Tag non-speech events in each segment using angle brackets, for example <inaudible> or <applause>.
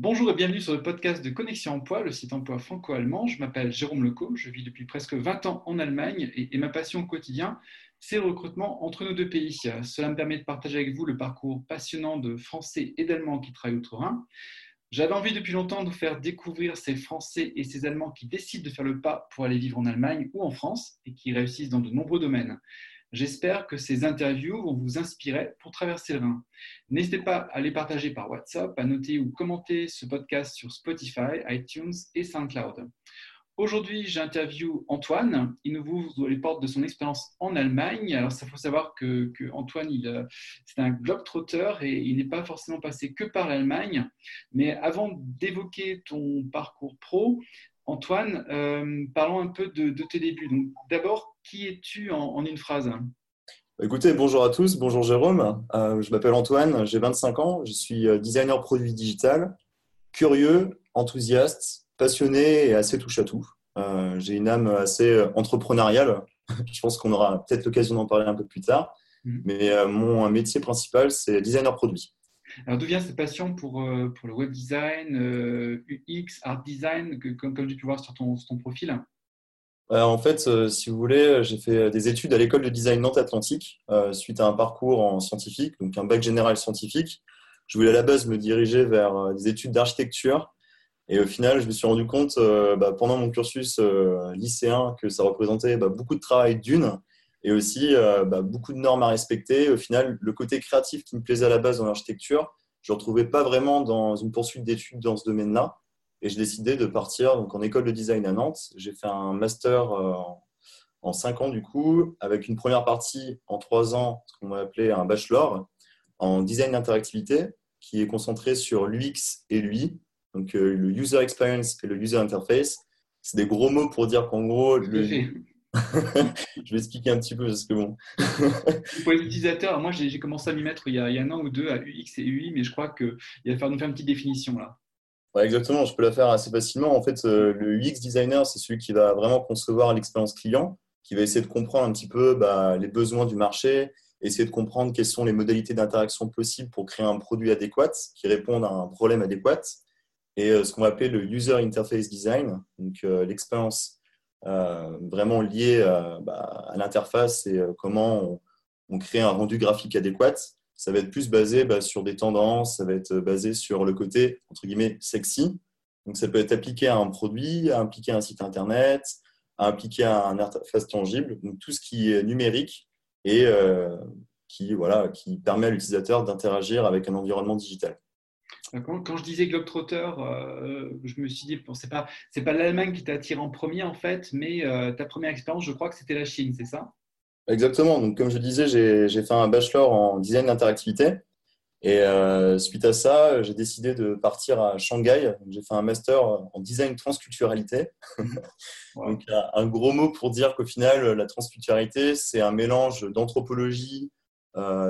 Bonjour et bienvenue sur le podcast de Connexion Emploi, le site emploi franco-allemand. Je m'appelle Jérôme Leco, je vis depuis presque 20 ans en Allemagne et, ma passion au quotidien, c'est le recrutement entre nos deux pays. Cela me permet de partager avec vous le parcours passionnant de Français et d'Allemands qui travaillent outre-Rhin. J'avais envie depuis longtemps de vous faire découvrir ces Français et ces Allemands qui décident de faire le pas pour aller vivre en Allemagne ou en France et qui réussissent dans de nombreux domaines. J'espère que ces interviews vont vous inspirer pour traverser le Rhin. N'hésitez pas à les partager par WhatsApp, à noter ou commenter ce podcast sur Spotify, iTunes et SoundCloud. Aujourd'hui, j'interview Antoine. Il nous ouvre les portes de son expérience en Allemagne. Alors, il faut savoir que, Antoine, euh, c'est un globe-trotter et il n'est pas forcément passé que par l'Allemagne. Mais avant d'évoquer ton parcours pro, Antoine, euh, parlons un peu de, tes débuts. d'abord, qui es-tu en, une phrase Écoutez, bonjour à tous, bonjour Jérôme. Euh, je m'appelle Antoine, j'ai 25 ans, je suis euh, designer produit digital, curieux, enthousiaste, passionné et assez touche à tout. j'ai une âme assez entrepreneuriale. <laughs> je pense qu'on aura peut-être l'occasion d'en parler un peu plus tard. Mm. Mais mon métier principal, c'est designer produit. Alors, d'où vient cette passion pour, euh, pour le web design, UX, euh, art design, que, comme, comme tu peux voir sur ton, ton profil euh, En fait, si vous voulez, j'ai fait des études à l'école de design Nantes Atlantique suite à un parcours en scientifique, donc un bac général scientifique. Je voulais à la base me diriger vers des études d'architecture. Et au final, je me suis rendu compte bah, pendant mon cursus lycéen que ça représentait bah, beaucoup de travail d'une et aussi euh, bah, beaucoup de normes à respecter. Au final, le côté créatif qui me plaisait à la base dans l'architecture, je ne retrouvais pas vraiment dans une poursuite d'études dans ce domaine-là. Et j'ai décidé de partir donc, en école de design à Nantes. J'ai fait un master euh, en cinq ans du coup, avec une première partie en trois ans, ce qu'on va appeler un bachelor, en design d'interactivité, qui est concentré sur l'UX et l'UI, donc euh, le user experience et le user interface. C'est des gros mots pour dire qu'en gros, le, <laughs> je vais expliquer un petit peu parce que bon. <laughs> Pour les utilisateurs, moi j'ai commencé à m'y mettre il y, a, un an ou deux à UX et UI, mais je crois qu'il va falloir nous faire une petite définition là. Exactement, je peux la faire assez facilement. En fait, euh, le UX designer, c'est celui qui va vraiment concevoir l'expérience client, qui va essayer de comprendre un petit peu bah, les besoins du marché, essayer de comprendre quelles sont les modalités d'interaction possibles pour créer un produit adéquat qui réponde à un problème adéquat. Et euh, ce qu'on va appeler le user interface design, donc euh, l'expérience vraiment lié euh, bah, à l'interface et comment on, crée un rendu graphique adéquat. Ça va être plus basé bah, sur des tendances, ça va être basé sur le côté, entre guillemets, sexy. Donc ça peut être appliqué à un produit, à appliquer à un site internet, à appliquer à un interface tangible, donc tout ce qui est numérique et qui, voilà, qui permet à l'utilisateur d'interagir avec un environnement digital. Quand, je disais Globetrotter, euh, je me suis dit, bon, ce n'est pas, pas l'Allemagne qui t'attire en premier, en fait, mais euh, ta première expérience, je crois que c'était la Chine, c'est ça? Exactement. Donc, comme je disais, j'ai fait un bachelor en design d'interactivité. Et euh, suite à ça, j'ai décidé de partir à Shanghai. J'ai fait un master en design transculturalité. <laughs> Donc, un gros mot pour dire qu'au final, la transculturalité, c'est un mélange d'anthropologie,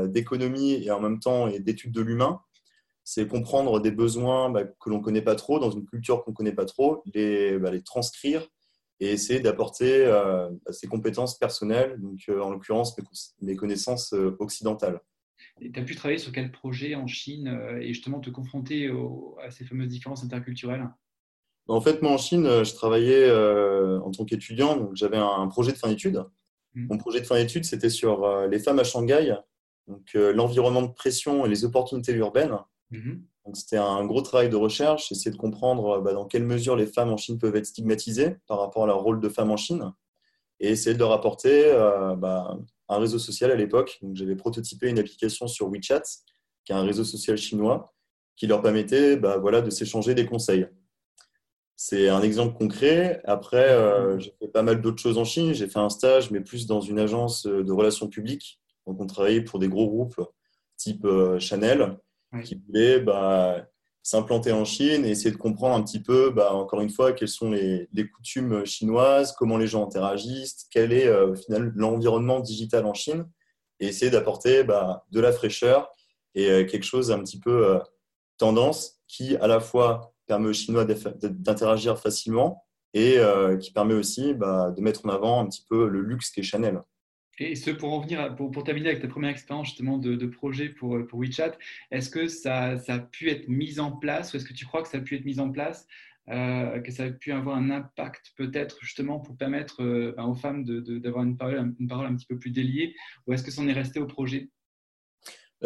d'économie et en même temps d'études de l'humain c'est comprendre des besoins bah, que l'on ne connaît pas trop, dans une culture qu'on ne connaît pas trop, les, bah, les transcrire et essayer d'apporter euh, ses compétences personnelles, donc euh, en l'occurrence mes, connaissances euh, occidentales. tu as pu travailler sur quel projet en Chine et justement te confronter à ces fameuses différences interculturelles? En fait, moi en Chine, je travaillais en tant qu'étudiant, donc j'avais un projet de fin d'études. Mmh. Mon projet de fin d'études, c'était sur les femmes à Shanghai, donc l'environnement de pression et les opportunités urbaines. Mhm. C'était un gros travail de recherche, essayer de comprendre bah, dans quelle mesure les femmes en Chine peuvent être stigmatisées par rapport à leur rôle de femme en Chine, et essayer de leur apporter euh, bah, un réseau social à l'époque. j'avais prototypé une application sur WeChat, qui est un réseau social chinois, qui leur permettait bah, voilà, de s'échanger des conseils. C'est un exemple concret. Après, euh, j'ai fait pas mal d'autres choses en Chine. J'ai fait un stage, mais plus dans une agence de relations publiques. Donc, on travaillait pour des gros groupes type euh, Chanel qui voulait bah, s'implanter en Chine et essayer de comprendre un petit peu, bah, encore une fois, quelles sont les, coutumes chinoises, comment les gens interagissent, quel est euh, au final l'environnement digital en Chine, et essayer d'apporter bah, de la fraîcheur et euh, quelque chose un petit peu euh, tendance qui à la fois permet aux Chinois d'interagir facilement et qui permet aussi de mettre en avant un petit peu le luxe qu'est Chanel. Et ce, pour en venir, pour, pour, terminer avec ta première expérience justement de, projet pour, pour WeChat, est-ce que ça, ça, a pu être mis en place ou est-ce que tu crois que ça a pu être mis en place, euh, que ça a pu avoir un impact peut-être justement pour permettre euh, aux femmes d'avoir une parole, une parole un petit peu plus déliée ou est-ce que ça en est resté au projet?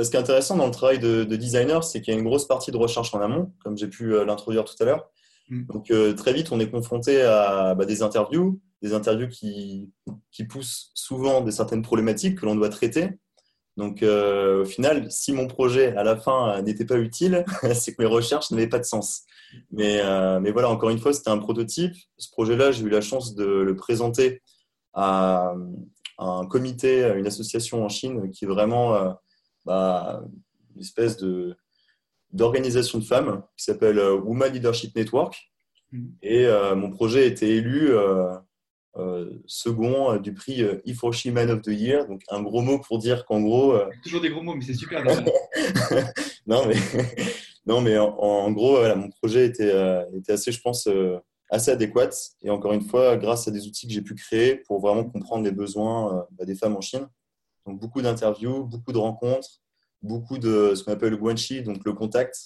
Ce qui est intéressant dans le travail de, designer, c'est qu'il y a une grosse partie de recherche en amont, comme j'ai pu euh, l'introduire tout à l'heure. Mm. Donc très vite, on est confronté à bah, des interviews, des interviews qui, qui poussent souvent des certaines problématiques que l'on doit traiter. Donc, euh, au final, si mon projet à la fin n'était pas utile, <laughs> c'est que mes recherches n'avaient pas de sens. Mais, euh, mais voilà, encore une fois, c'était un prototype. Ce projet-là, j'ai eu la chance de le présenter à, un comité, à une association en Chine qui est vraiment euh, bah, une espèce de d'organisation de femmes qui s'appelle Women Leadership Network. Mmh. Et mon projet a été élu second euh, du prix euh, Ifoshi Man of the Year. Donc, un gros mot pour dire qu'en gros. Toujours des gros mots, mais c'est super. <laughs> non, mais, <laughs> non, mais en, gros, mon projet était, était assez, je pense, assez adéquat. Et encore une fois, grâce à des outils que j'ai pu créer pour vraiment comprendre les besoins bah, des femmes en Chine. Donc, beaucoup d'interviews, beaucoup de rencontres, beaucoup de ce qu'on appelle le guanxi, donc le contact.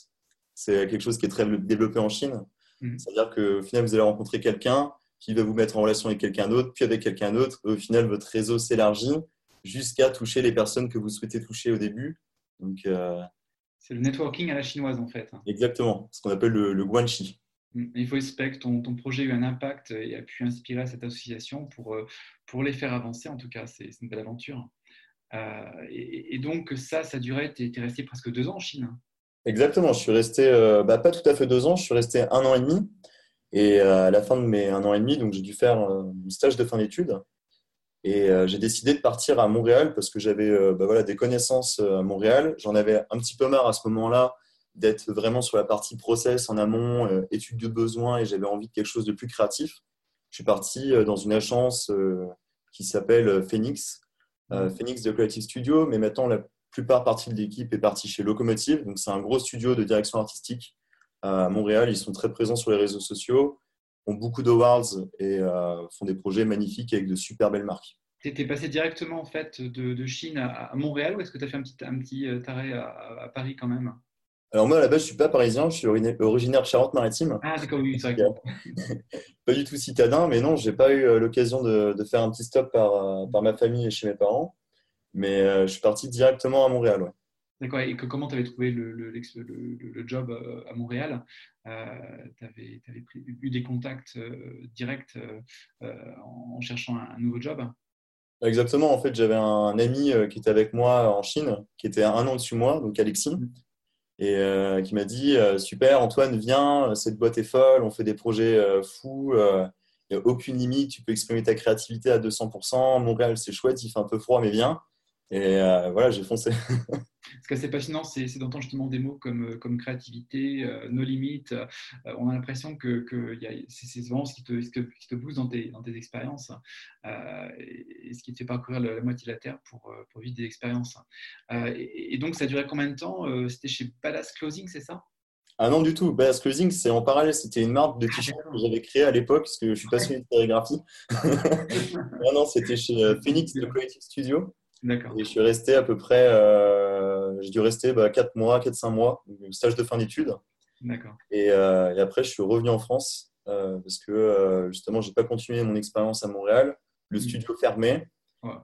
C'est quelque chose qui est très développé en Chine. Mmh. C'est-à-dire qu'au final, vous allez rencontrer quelqu'un, qui va vous mettre en relation avec quelqu'un d'autre, puis avec quelqu'un d'autre. Au final, votre réseau s'élargit jusqu'à toucher les personnes que vous souhaitez toucher au début. Donc, euh, C'est le networking à la chinoise, en fait. Exactement, ce qu'on appelle le, le guanxi. Mm. Il faut espérer que ton, ton, projet a eu un impact et a pu inspirer cette association pour, euh, pour les faire avancer. En tout cas, c'est une belle aventure. Euh, et, donc, ça, ça durait, tu es, resté presque deux ans en Chine. Exactement, je suis resté, bah, pas tout à fait deux ans, je suis resté un an et demi. Et euh, à la fin de mes un an et demi, donc j'ai dû faire un stage de fin d'études. Et euh, j'ai décidé de partir à Montréal parce que j'avais euh, bah voilà, des connaissances à Montréal. J'en avais un petit peu marre à ce moment-là d'être vraiment sur la partie process en amont, études de besoins, et j'avais envie de quelque chose de plus créatif. Je suis parti dans une agence qui s'appelle Phoenix, Phoenix de Creative Studio, mais maintenant la plupart partie de l'équipe est partie chez Locomotive. Donc c'est un gros studio de direction artistique à Montréal. Ils sont très présents sur les réseaux sociaux, ont beaucoup d'awards et euh, font des projets magnifiques avec de super belles marques. Tu étais passé directement en fait de, Chine à, Montréal ou est-ce que tu as fait un petit, un petit euh, taré à, Paris quand même? Alors moi à la base je suis pas parisien, je suis originaire de Charente-Maritime. Ah d'accord, oui, c'est vrai. <laughs> pas du tout citadin, mais non, j'ai pas eu euh, l'occasion de, faire un petit stop par, par ma famille et chez mes parents. Mais je suis parti directement à Montréal. Ouais. D'accord. Et comment tu avais trouvé le, le, le, job euh, à Montréal? Euh, Tu avais, eu des contacts euh, directs en cherchant un, nouveau job? Exactement. En fait, j'avais un ami qui était avec moi en Chine, qui était un an dessus moi, donc Alexis, mmh. et qui m'a dit Super, Antoine, viens, cette boîte est folle, on fait des projets fous. il n'y a aucune limite, tu peux exprimer ta créativité à 200%. Montréal, c'est chouette, il fait un peu froid, mais viens. Et voilà, j'ai foncé. <laughs> Ce qui est assez fascinant, c'est d'entendre justement des mots comme, euh, comme créativité, euh, nos limites. Euh, on a l'impression que, que c'est vraiment ce qui te, ce qui te pousse dans tes, dans tes expériences et, ce qui te fait parcourir la, moitié de la Terre pour, pour vivre des expériences. Et, donc, ça a duré combien de temps C'était chez Palace Closing, c'est ça? Ah non, du tout. Palace Closing, c'est en parallèle. C'était une marque de ah, t-shirt que j'avais créée à l'époque parce que je suis passionné de sérigraphie. <laughs> non, non, c'était chez Phoenix Creative Studio. Et je suis resté à peu près, euh, j'ai dû rester bah, 4 mois, 4-5 mois, stage de fin d'études. Et, euh, et, après, je suis revenu en France euh, parce que euh, justement, je n'ai pas continué mon expérience à Montréal. Le mmh. studio fermé.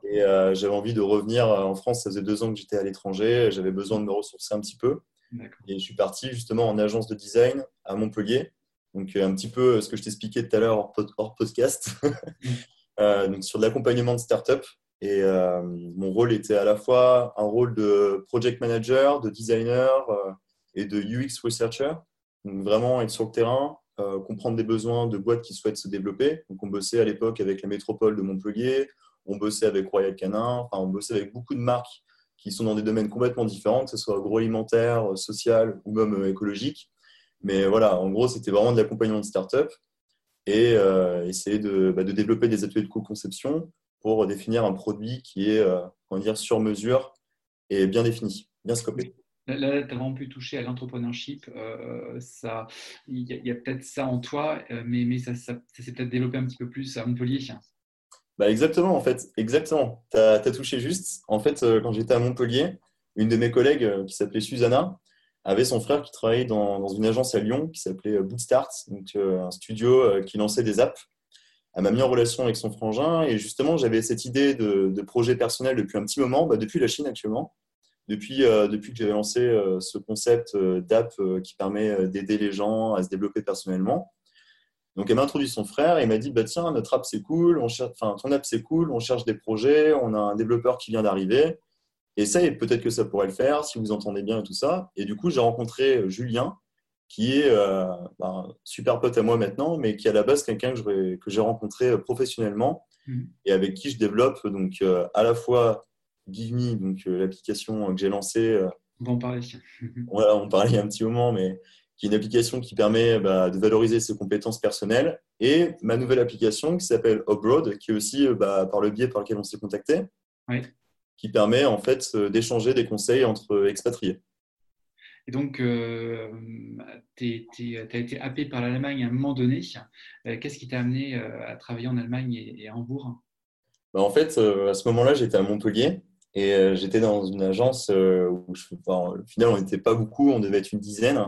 Et j'avais envie de revenir en France. Ça faisait deux ans que j'étais à l'étranger. J'avais besoin de me ressourcer un petit peu. Et je suis parti justement en agence de design à Montpellier. Donc, un petit peu ce que je t'expliquais tout à l'heure hors, podcast. Mmh. <laughs> donc, sur de l'accompagnement de start-up. Et euh, mon rôle était à la fois un rôle de project manager, de designer euh, et de UX researcher. Donc vraiment être sur le terrain, euh, comprendre des besoins de boîtes qui souhaitent se développer. Donc on bossait à l'époque avec la métropole de Montpellier, on bossait avec Royal Canin, enfin, on bossait avec beaucoup de marques qui sont dans des domaines complètement différents, que ce soit agroalimentaire, social ou même écologique. Mais voilà, en gros, c'était vraiment de l'accompagnement de start-up et essayer bah, de, développer des ateliers de co-conception pour définir un produit qui est euh, on dire, sur mesure et bien défini, bien scopé. Là, tu as vraiment pu toucher à l'entrepreneurship. Euh, il y a, peut-être ça en toi, euh, mais, mais ça, s'est peut-être développé un petit peu plus à Montpellier. bah Exactement, en fait. Exactement. Tu as, touché juste. En fait, quand j'étais à Montpellier, une de mes collègues qui s'appelait Susanna avait son frère qui travaillait dans, dans une agence à Lyon qui s'appelait Bootstart, donc un studio qui lançait des apps. Elle m'a mis en relation avec son frangin et justement, j'avais cette idée de, projet personnel depuis un petit moment, bah, depuis la Chine actuellement depuis, euh, que j'avais lancé euh, ce concept euh, d'app qui permet d'aider les gens à se développer personnellement. Donc, elle m'a introduit son frère et m'a dit bah, Tiens, notre app c'est cool, ton app c'est cool, on cherche des projets, on a un développeur qui vient d'arriver. Et ça, peut-être que ça pourrait le faire si vous entendez bien et tout ça. Et du coup, j'ai rencontré Julien, qui est euh, ben, super pote à moi maintenant, mais qui est à la base quelqu'un que j'ai rencontré professionnellement mmh. et avec qui je développe donc à la fois Give donc euh, l'application que j'ai lancée. Euh, on va en parler. voilà, <laughs> on parlait il y a un petit moment, mais qui est une application qui permet bah, de valoriser ses compétences personnelles. Et ma nouvelle application qui s'appelle Abroad, qui est aussi euh, bah, par le biais par lequel on s'est contacté, qui permet en fait d'échanger des conseils entre expatriés. Et donc, euh, tu as été happé par l'Allemagne à un moment donné. Qu'est-ce qui t'a amené à travailler en Allemagne et, à Hambourg? Bah, En fait, à ce moment-là, j'étais à Montpellier et euh, j'étais dans une agence euh, où, je, au final, on n'était pas beaucoup, on devait être une dizaine.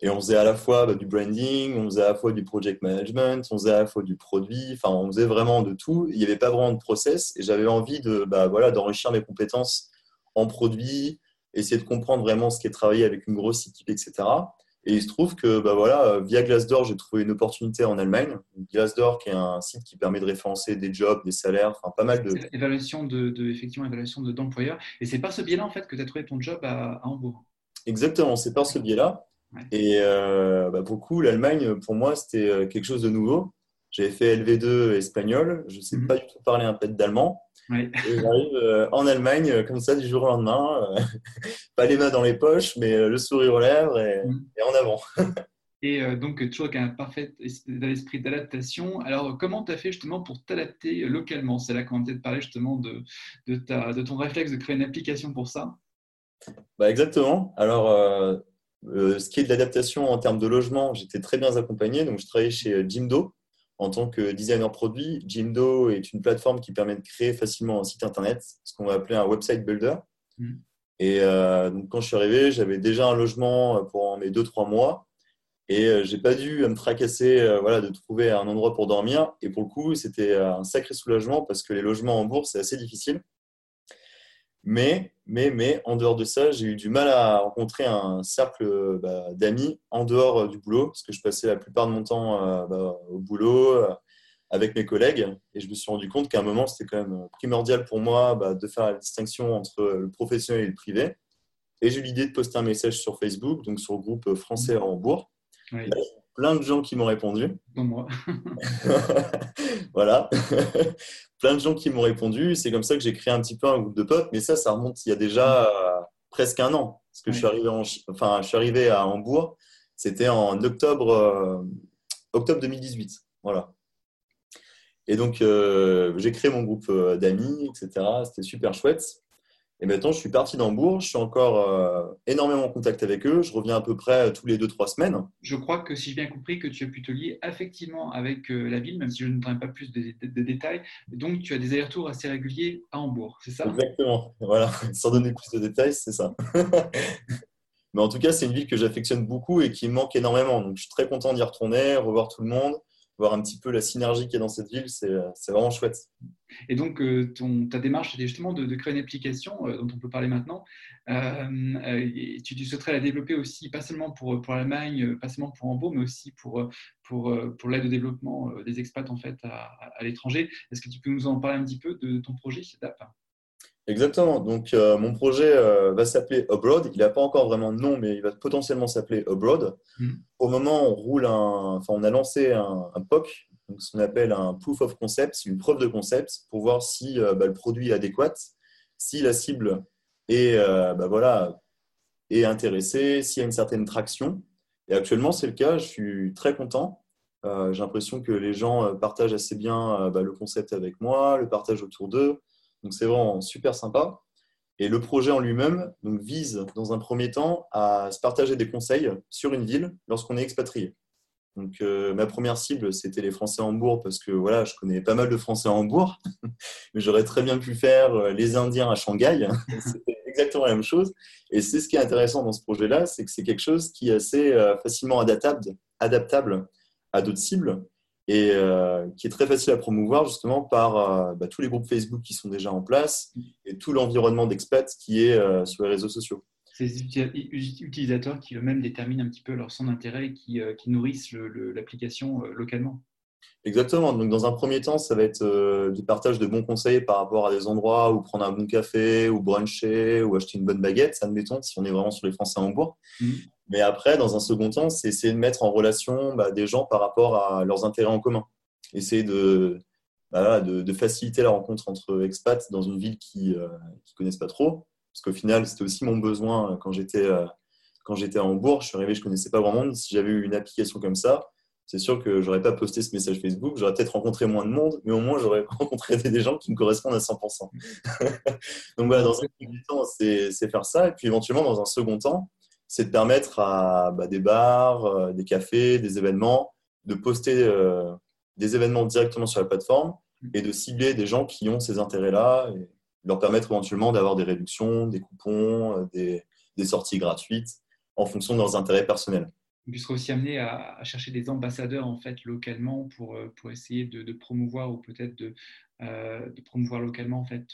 Et on faisait à la fois bah, du branding, on faisait à la fois du project management, on faisait à la fois du produit, enfin, on faisait vraiment de tout. Il n'y avait pas vraiment de process et j'avais envie de, bah, voilà, d'enrichir mes compétences en produit, essayer de comprendre vraiment ce qui est travaillé avec une grosse équipe, etc. Et il se trouve que bah voilà, via Glassdoor, j'ai trouvé une opportunité en Allemagne. Glassdoor, qui est un site qui permet de référencer des jobs, des salaires, enfin pas mal de. Évaluation de, de, effectivement, évaluation d'employeurs. Et c'est par ce biais-là, en fait, que tu as trouvé ton job à, Hambourg. Exactement, c'est par ce biais-là. Et euh, bah, pour coup, l'Allemagne, pour moi, c'était euh, quelque chose de nouveau. J'avais fait LV2 espagnol, je ne sais mhm. pas du tout parler un peu d'allemand. Et j'arrive euh, en Allemagne, euh, comme ça, du jour au lendemain, euh, <laughs> pas les mains dans les poches, mais le sourire aux lèvres et, mm. en avant. <laughs> et donc, toujours avec un parfait esprit d'adaptation. Alors, comment tu as fait justement pour t'adapter localement? C'est là qu'on peut-être parler justement de, de, ta, de, ton réflexe de créer une application pour ça. Bah, exactement. Alors, ce qui est de l'adaptation en termes de logement, j'étais très bien accompagné. Donc, je travaillais chez Jimdo en tant que designer produit, Jimdo est une plateforme qui permet de créer facilement un site internet, ce qu'on va appeler un website builder. Mm. Et euh, donc, quand je suis arrivé, j'avais déjà un logement pour mes 2-3 mois. Et euh, j'ai pas dû me tracasser euh, voilà, de trouver un endroit pour dormir. Et pour le coup, c'était un sacré soulagement parce que les logements en bourse, c'est assez difficile. Mais, mais, mais, en dehors de ça, j'ai eu du mal à rencontrer un cercle bah, d'amis en dehors euh, du boulot, parce que je passais la plupart de mon temps euh, bah, au boulot euh, avec mes collègues. Et je me suis rendu compte qu'à un moment, c'était quand même primordial pour moi bah, de faire la distinction entre le professionnel et le privé. Et j'ai eu l'idée de poster un message sur Facebook, donc sur le groupe français à Hambourg. Plein de gens qui m'ont répondu. moi. <laughs> voilà <laughs> plein de gens qui m'ont répondu. C'est comme ça que j'ai créé un petit peu un groupe de potes. Mais ça, ça remonte il y a déjà euh, presque un an. Parce que je, suis arrivé enfin, je suis arrivé à Hambourg, c'était en octobre, euh, octobre 2018. Voilà. Et donc, euh, j'ai créé mon groupe d'amis, etc. C'était super chouette. Et maintenant, je suis parti d'Hambourg. Je suis encore euh, énormément en contact avec eux. Je reviens à peu près tous les 2-3 semaines. Je crois que si j'ai bien compris, que tu as pu te lier affectivement avec euh, la ville, même si je ne donnerai pas plus de, détails. Donc, tu as des allers-retours assez réguliers à Hambourg, c'est ça? Exactement. <laughs> Voilà. Sans donner plus de détails, c'est ça. <laughs> Mais en tout cas, c'est une ville que j'affectionne beaucoup et qui me manque énormément. Donc, je suis très content d'y retourner, revoir tout le monde voir un petit peu la synergie qui est dans cette ville, c'est vraiment chouette. Et donc, euh, ta démarche, c'était justement de, créer une application euh, dont on peut parler maintenant. Euh, tu, tu, souhaiterais la développer aussi, pas seulement pour, pour l'Allemagne, pas seulement pour Hambourg, mais aussi pour, pour, pour l'aide au développement des expats en fait, à, à l'étranger. Est-ce que tu peux nous en parler un petit peu de ton projet, cette app Exactement. Donc, euh, mon projet euh, va s'appeler Abroad. Il n'a pas encore vraiment de nom, mais il va potentiellement s'appeler Abroad. Mm. Au moment, on roule un, enfin, on a lancé un, POC, donc ce qu'on appelle un proof of concept, une preuve de concept, pour voir si euh, bah, le produit est adéquat, si la cible est, bah, voilà, est intéressée, s'il y a une certaine traction. Et actuellement, c'est le cas. Je suis très content. J'ai l'impression que les gens partagent assez bien bah, le concept avec moi, le partagent autour d'eux. Donc c'est vraiment super sympa. Et le projet en lui-même vise, dans un premier temps, à se partager des conseils sur une ville lorsqu'on est expatrié. Donc, ma première cible, c'était les Français en Hambourg parce que voilà, je connais pas mal de Français en Hambourg, <laughs> mais j'aurais très bien pu faire les Indiens à Shanghai. <laughs> C'était exactement la même chose. Et c'est ce qui est intéressant dans ce projet-là, c'est que c'est quelque chose qui est assez facilement adaptable, adaptable à d'autres cibles et euh, qui est très facile à promouvoir justement par euh, bah, tous les groupes Facebook qui sont déjà en place et tout l'environnement d'expats qui est euh, sur les réseaux sociaux. Ces utilisateurs qui eux-mêmes déterminent un petit peu leur centre d'intérêt et qui, qui nourrissent l'application localement. Exactement. Donc, dans un premier temps, ça va être du partage de bons conseils par rapport à des endroits où prendre un bon café, ou bruncher, ou acheter une bonne baguette, admettons, si on est vraiment sur les Français à Hambourg. Mmh. Mais après, dans un second temps, c'est essayer de mettre en relation bah, des gens par rapport à leurs intérêts en commun. Essayer de, bah, faciliter la rencontre entre expats dans une ville qui ne euh, connaissent pas trop. Parce qu'au final, c'était aussi mon besoin quand j'étais euh, quand j'étais à Hambourg. Je suis arrivé, je ne connaissais pas grand monde. Si j'avais eu une application comme ça, c'est sûr que j'aurais pas posté ce message Facebook. J'aurais peut-être rencontré moins de monde, mais au moins, j'aurais <laughs> rencontré des gens qui me correspondent à 100%. <laughs> Donc voilà, dans un premier temps, c'est faire ça. Et puis éventuellement, dans un second temps, c'est de permettre à bah, des bars, euh, des cafés, des événements, de poster euh, des événements directement sur la plateforme et de cibler des gens qui ont ces intérêts-là et leur permettre éventuellement d'avoir des réductions, des coupons, euh, des, sorties gratuites en fonction de leurs intérêts personnels. Vous serez aussi amené à, chercher des ambassadeurs en fait localement pour, pour essayer de, promouvoir ou peut-être de, de, promouvoir localement en fait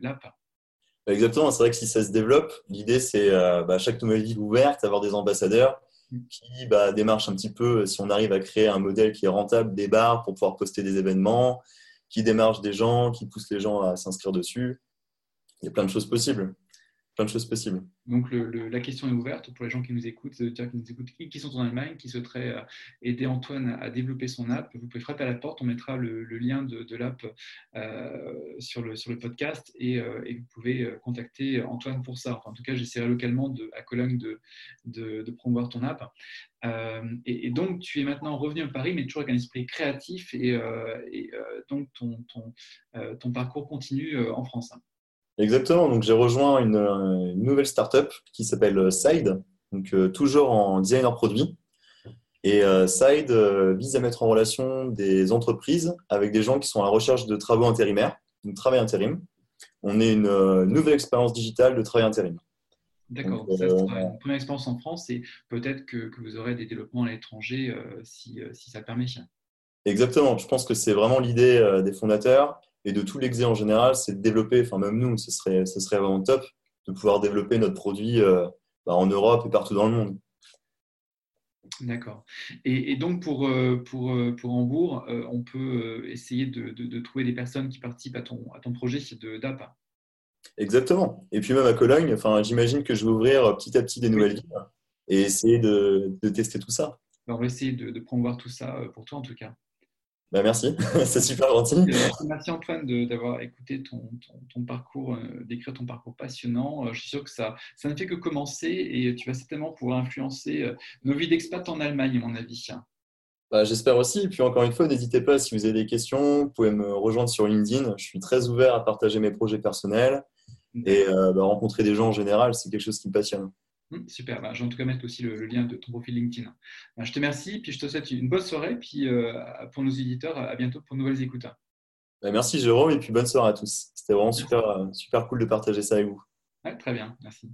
l'app. Exactement, c'est vrai que si ça se développe, l'idée c'est euh, bah, chaque nouvelle ville ouverte, avoir des ambassadeurs mm. qui bah, démarchent un petit peu, si on arrive à créer un modèle qui est rentable, des bars pour pouvoir poster des événements, qui démarchent des gens, qui poussent les gens à s'inscrire dessus. Il y a plein de choses possibles de choses possibles. Donc la question est ouverte pour les gens qui nous écoutent, qui nous écoutent, qui sont en Allemagne, qui souhaiteraient euh, aider Antoine à développer son app. Vous pouvez frapper à la porte, on mettra le, lien de, l'app euh, sur, le, sur le podcast et, euh, vous pouvez contacter Antoine pour ça. en tout cas, j'essaierai localement à Cologne de, promouvoir ton app. et, donc, tu es maintenant revenu à Paris, mais toujours avec un esprit créatif et, donc ton, parcours continue en France. Exactement. Donc, j'ai rejoint une, une, nouvelle startup qui s'appelle euh, Side, donc euh, toujours en designer produit. Et euh, Side vise à mettre en relation des entreprises avec des gens qui sont à la recherche de travaux intérimaires, donc travail intérim. On est une nouvelle expérience digitale de travail intérim. D'accord. Ça sera une première expérience en France et peut-être que, que, vous aurez des développements à l'étranger si, si, ça permet. Exactement. Je pense que c'est vraiment l'idée des fondateurs et de tout l'exé en général, c'est de développer, enfin même nous, ce serait, ce serait vraiment top de pouvoir développer notre produit euh, bah, en Europe et partout dans le monde. D'accord. Et, donc pour, euh, pour, euh, pour Hambourg, on peut essayer de, de, trouver des personnes qui participent à ton, à ton projet d'APA? Exactement. Et puis même à Cologne, enfin, j'imagine que je vais ouvrir petit à petit des nouvelles villes et essayer de, de tester tout ça. On va essayer de, de promouvoir tout ça pour toi en tout cas. Bah, merci, <laughs> c'est super gentil. Euh, merci Antoine d'avoir écouté ton, ton, parcours, euh, d'écrire ton parcours passionnant. Euh, je suis sûr que ça, ça ne fait que commencer et tu vas certainement pouvoir influencer nos vies d'expat en Allemagne, à mon avis. Bah, J'espère aussi. Et puis encore une fois, n'hésitez pas si vous avez des questions, vous pouvez me rejoindre sur LinkedIn. Je suis très ouvert à partager mes projets personnels et bah, rencontrer des gens en général, c'est quelque chose qui me passionne. Hum, super, bah, je vais en tout cas mettre aussi le, lien de ton profil LinkedIn. Bah, je te remercie, puis je te souhaite une bonne soirée, puis euh, pour nos éditeurs, à bientôt pour de nouvelles écoutes. Bah, merci Jérôme, et puis bonne soirée à tous. C'était vraiment super, super cool de partager ça avec vous. très bien, merci.